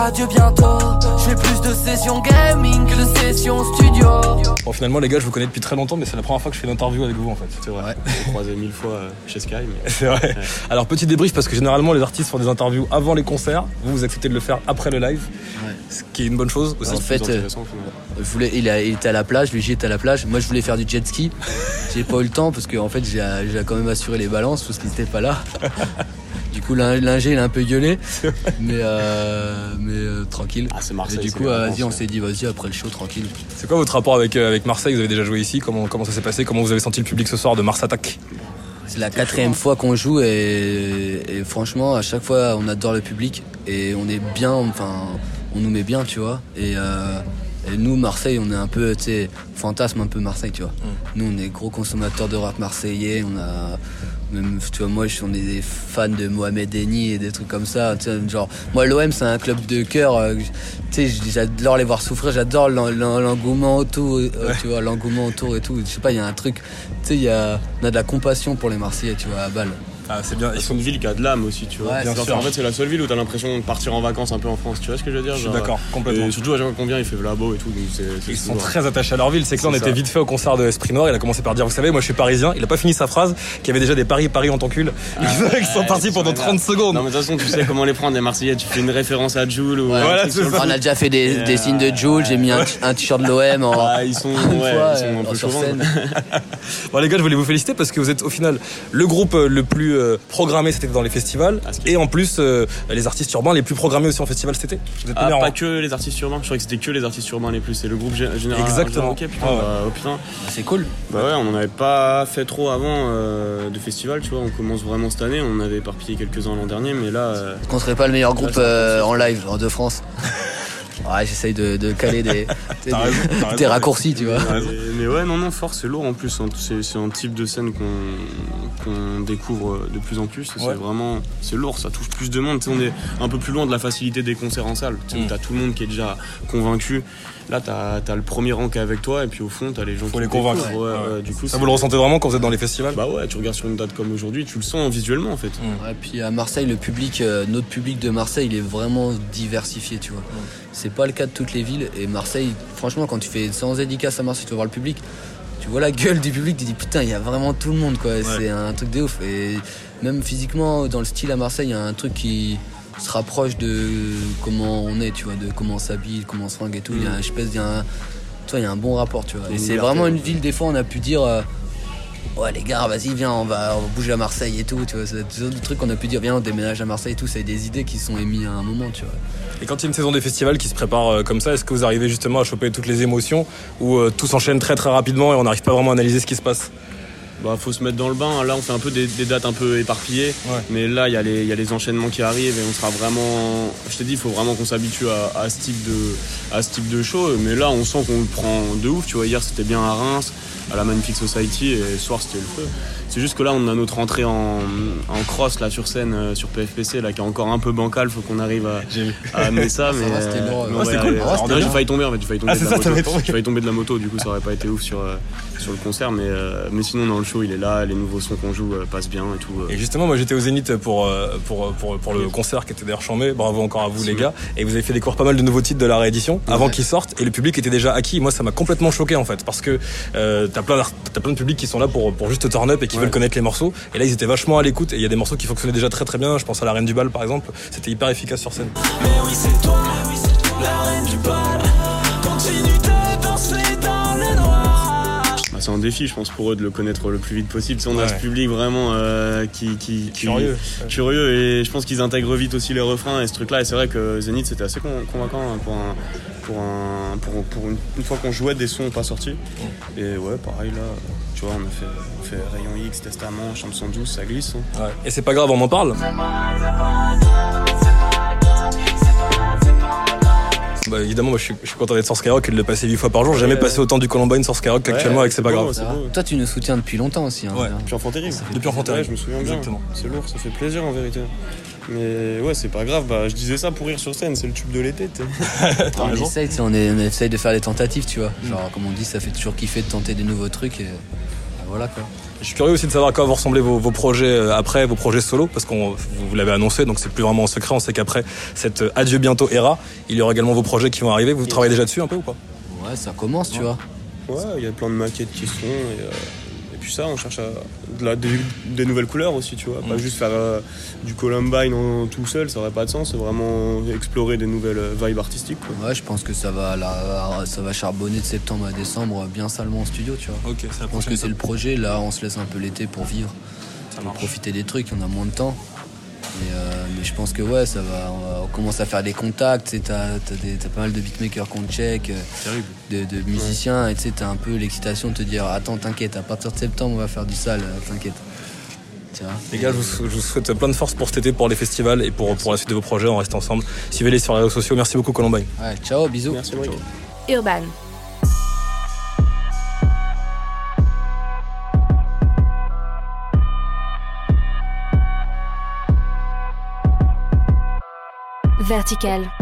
adieu bientôt. Je fais plus de sessions gaming que de sessions studio. Bon, finalement, les gars, je vous connais depuis très longtemps, mais c'est la première fois que je fais une interview avec vous en fait. C'est vrai. On croisé mille fois euh, chez Sky. Mais... C'est vrai. Alors, petit débrief parce que généralement, les artistes font des interviews avant les concerts. Vous, vous acceptez de le faire après le live, Ouais. ce qui est une bonne chose aussi. En fait, euh. Je voulais, il, a- il était à la plage, lui j'étais à la plage. Moi je voulais faire du jet ski. J'ai pas eu le temps parce que en fait j'ai j'ai quand même assuré les balances parce qu'il était pas là. Du coup l'in- l'ingé il a un peu gueulé, mais euh, mais euh, tranquille. Ah, c'est Marseille, Et du coup euh, vas-y on s'est dit vas-y après le show tranquille. C'est quoi votre rapport avec, euh, avec Marseille? Vous avez déjà joué ici? Comment, comment ça s'est passé? Comment vous avez senti le public ce soir de Mars Attack? C'est la quatrième fois qu'on joue et, et franchement à chaque fois on adore le public et on est bien, enfin on nous met bien tu vois. Et, euh, et nous Marseille on est un peu tu sais fantasme un peu Marseille tu vois. Nous on est gros consommateurs de rap marseillais, on a même tu vois moi je suis on est des fans de Mohamed Eni et des trucs comme ça tu sais, genre moi l'OM c'est un club de cœur euh, tu sais j'adore les voir souffrir j'adore l'en- l'en- l'engouement autour euh, tu vois l'engouement autour et tout. Je sais pas il y a un truc tu sais il y a on a de la compassion pour les Marseillais tu vois à Bâle Ah, c'est bien. Ils C'est sont une ville qui a de l'âme aussi, tu vois. Ouais, Genre, bien sûr. En fait, c'est la seule ville où t'as l'impression de partir en vacances un peu en France, tu vois ce que je veux dire Je suis Genre, d'accord, complètement. Et surtout à chaque fois qu'on vient, il fait Vlabo et tout, donc c'est. c'est Ils sont très attachés à leur ville. C'est que là, on C'est était ça. vite fait au concert de Esprit Noir. Il a commencé par dire Vous savez, moi je suis parisien. Il a pas fini sa phrase, qu'il y avait déjà des paris, paris en ton cul. Ils sont partis Ouais, pendant c'est 30 secondes. Non, mais de toute façon, tu sais comment les prendre, les Marseillais. Tu fais une référence à Joule ou. Ouais, voilà, ça. on a déjà fait des, des signes de Jules j'ai mis un, un t-shirt de l'OM en Ah, ils sont, un euh, peu Bon, les gars, je voulais vous féliciter parce que vous êtes au final le groupe euh, le plus euh, programmé cet été dans les festivals. Ah, Et en plus, euh, les artistes urbains les plus programmés aussi en festival cet été. Vous êtes Ah, pas un. que les artistes urbains. Je croyais que c'était que les artistes urbains les plus. C'est le groupe gé- général. Exactement. Ok, putain, Ah ouais. bah, oh, putain. c'est cool Bah ouais, on n'en avait pas fait trop avant euh, de festival, tu vois. On commence vraiment cette année. On avait éparpillé quelques-uns l'an dernier, mais là. euh, qu'on serait pas le meilleur groupe euh, en live en de France ouais j'essaye de, de caler des, raison. raccourcis tu vois mais, mais ouais, non, non, fort, c'est lourd en plus. hein. C'est c'est un type de scène qu'on qu'on découvre de plus en plus. Ouais. C'est vraiment, c'est lourd, ça touche plus de monde. Tu sais, on est un peu plus loin de la facilité des concerts en salle. Mm. T'as tout le monde qui est déjà convaincu. Là, t'as as le premier rang qui est avec toi, et puis au fond, t'as les gens Faut qui les convaincre. Ouais, Ouais. ouais, du coup, Ça, vous le ressentez vraiment quand vous êtes dans les festivals? Bah ouais, tu regardes sur une date comme aujourd'hui, tu le sens visuellement en fait. Ouais, puis à Marseille, le public, euh, notre public de Marseille, il est vraiment diversifié, tu vois. C'est pas le cas de toutes les villes. Et Marseille, franchement, quand tu fais sans dédicace à Marseille, tu vas voir le public, tu vois la gueule du public, tu te dis putain, il y a vraiment tout le monde, quoi. C'est un truc de ouf. Et même physiquement, dans le style à Marseille, il y a un truc qui se rapproche de comment on est, tu vois, de comment on s'habille, comment on se fringue et tout. Il y a un espèce, il y a un, tu vois, il y a un bon rapport, tu vois. Et c'est vraiment une ville, des fois, on a pu dire. euh, Ouais les gars, vas-y viens, on va, bouger à Marseille et tout, tu vois, c'est des trucs qu'on a pu dire, viens on déménage à Marseille et tout, c'est des idées qui sont émises à un moment, tu vois. Et quand il y a une saison des festivals qui se prépare euh, comme ça, est-ce que vous arrivez justement à choper toutes les émotions ou euh, tout s'enchaîne très très rapidement et on n'arrive pas vraiment à analyser ce qui se passe? Bah faut se mettre dans le bain. Là on fait un peu des, des dates un peu éparpillées. Ouais. Mais là il y, a les- il y a les enchaînements qui arrivent et on sera vraiment. Je t'ai dit, il faut vraiment qu'on s'habitue à, à ce type de à ce type de show. Mais là on sent qu'on le prend de ouf. Tu vois, hier c'était bien à Reims, à la Magnifique Society et ce soir c'était le feu. C'est juste que là on a notre entrée en, en cross là sur scène euh, sur PFPC là qui est encore un peu bancal. Faut qu'on arrive à, à amener ça. mais va, c'était lourd, mais ouais. on Ouais, va cool. c'était Non, j'ai failli tomber en fait. J'ai failli tomber Ah, de la ça, moto. J'ai failli tomber de la moto. Du coup ça aurait pas été ouf sur euh, sur le concert. Mais euh, mais sinon dans le show il est là. Les nouveaux sons qu'on joue euh, passent bien et tout. euh. Et justement, moi j'étais au Zénith pour, euh, pour, pour, pour le concert qui était d'ailleurs chambé. Bravo encore à vous les gars. Et vous avez fait découvrir pas mal de nouveaux titres de la réédition avant Ouais. qu'ils sortent. Et le public était déjà acquis. Moi ça m'a complètement choqué en fait. Parce que euh, t'as plein, d'art- t'as plein de publics qui sont là pour, pour juste turn up et qui Ouais. veulent connaître les morceaux. Et là ils étaient vachement à l'écoute. Et il y a des morceaux qui fonctionnaient déjà très très bien. Je pense à la Reine du Bal par exemple. C'était hyper efficace sur scène. Mais oui, c'est toi, la reine du bal. Continue de danser dans Bah, c'est un défi, je pense, pour eux de le connaître le plus vite possible. Sais, on a ce public vraiment euh, qui, qui, qui- Curieux. curieux et je pense qu'ils intègrent vite aussi les refrains et ce truc-là. Et c'est vrai que Zénith c'était assez con- convaincant hein, pour un, pour un, pour, pour une, une fois qu'on jouait des sons pas sortis. Et ouais, pareil là, tu vois, on a fait, on fait Rayon X, Testament, Chambre 112, ça glisse. hein. Ouais. Et c'est pas grave, on en parle. Bah, évidemment, moi je suis, je suis content d'être sur Skyrock et de le passer 8 fois par jour. J'ai jamais passé autant du Columbine sur Skyrock qu'actuellement Ouais, avec C'est pas grave. Toi tu nous soutiens depuis longtemps aussi. Hein, Ouais. Depuis enfant terrible. Depuis enfant terrible. Ouais, je me souviens bien. Exactement. C'est lourd, ça fait plaisir en vérité. Mais ouais, c'est pas grave. Bah, je disais ça pour rire sur scène, c'est le tube de l'été. on, essaye, tu sais, on, est- on essaye de faire des tentatives, tu vois. Genre, comme on dit, ça fait toujours kiffer de tenter des nouveaux trucs et bah, voilà quoi. Je suis curieux aussi de savoir à quoi vont ressembler vos, vos projets euh, après, vos projets solo, parce qu'on vous l'avez annoncé, donc c'est plus vraiment un secret. On sait qu'après cette euh, adieu bientôt era, il y aura également vos projets qui vont arriver. Vous travaillez déjà dessus un peu ou pas? Ouais, ça commence, tu vois. Ouais, il y a plein de maquettes qui sont. Et, euh, ça, on cherche à, de la- des, des nouvelles couleurs aussi, tu vois. Pas Mm. juste faire euh, du Columbine en tout seul, ça aurait pas de sens. C'est vraiment explorer des nouvelles euh, vibes artistiques. Quoi. Ouais, je pense que ça va, la- ça va charbonner de septembre à décembre bien salement en studio, tu vois. Ok, c'est la Je pense que c'est le projet. Là, on se laisse un peu l'été pour vivre, pour profiter des trucs. On a moins de temps. Mais, euh, mais je pense que ouais, ça va. On, va- on commence à faire des contacts. T'as pas mal de beatmakers qu'on check, euh, Terrible. de, de musiciens. Et tu sais, t'as un peu l'excitation de te dire Attends, t'inquiète, à partir de septembre, on va faire du sale, euh, t'inquiète. Tu vois Les gars, je vous, je vous souhaite plein de force pour cet été, pour les festivals et pour, pour la suite de vos projets. On reste ensemble. Suivez-les sur les réseaux sociaux. Merci beaucoup, Columbine. Ouais, ciao, bisous. Merci. Urban. Vertical.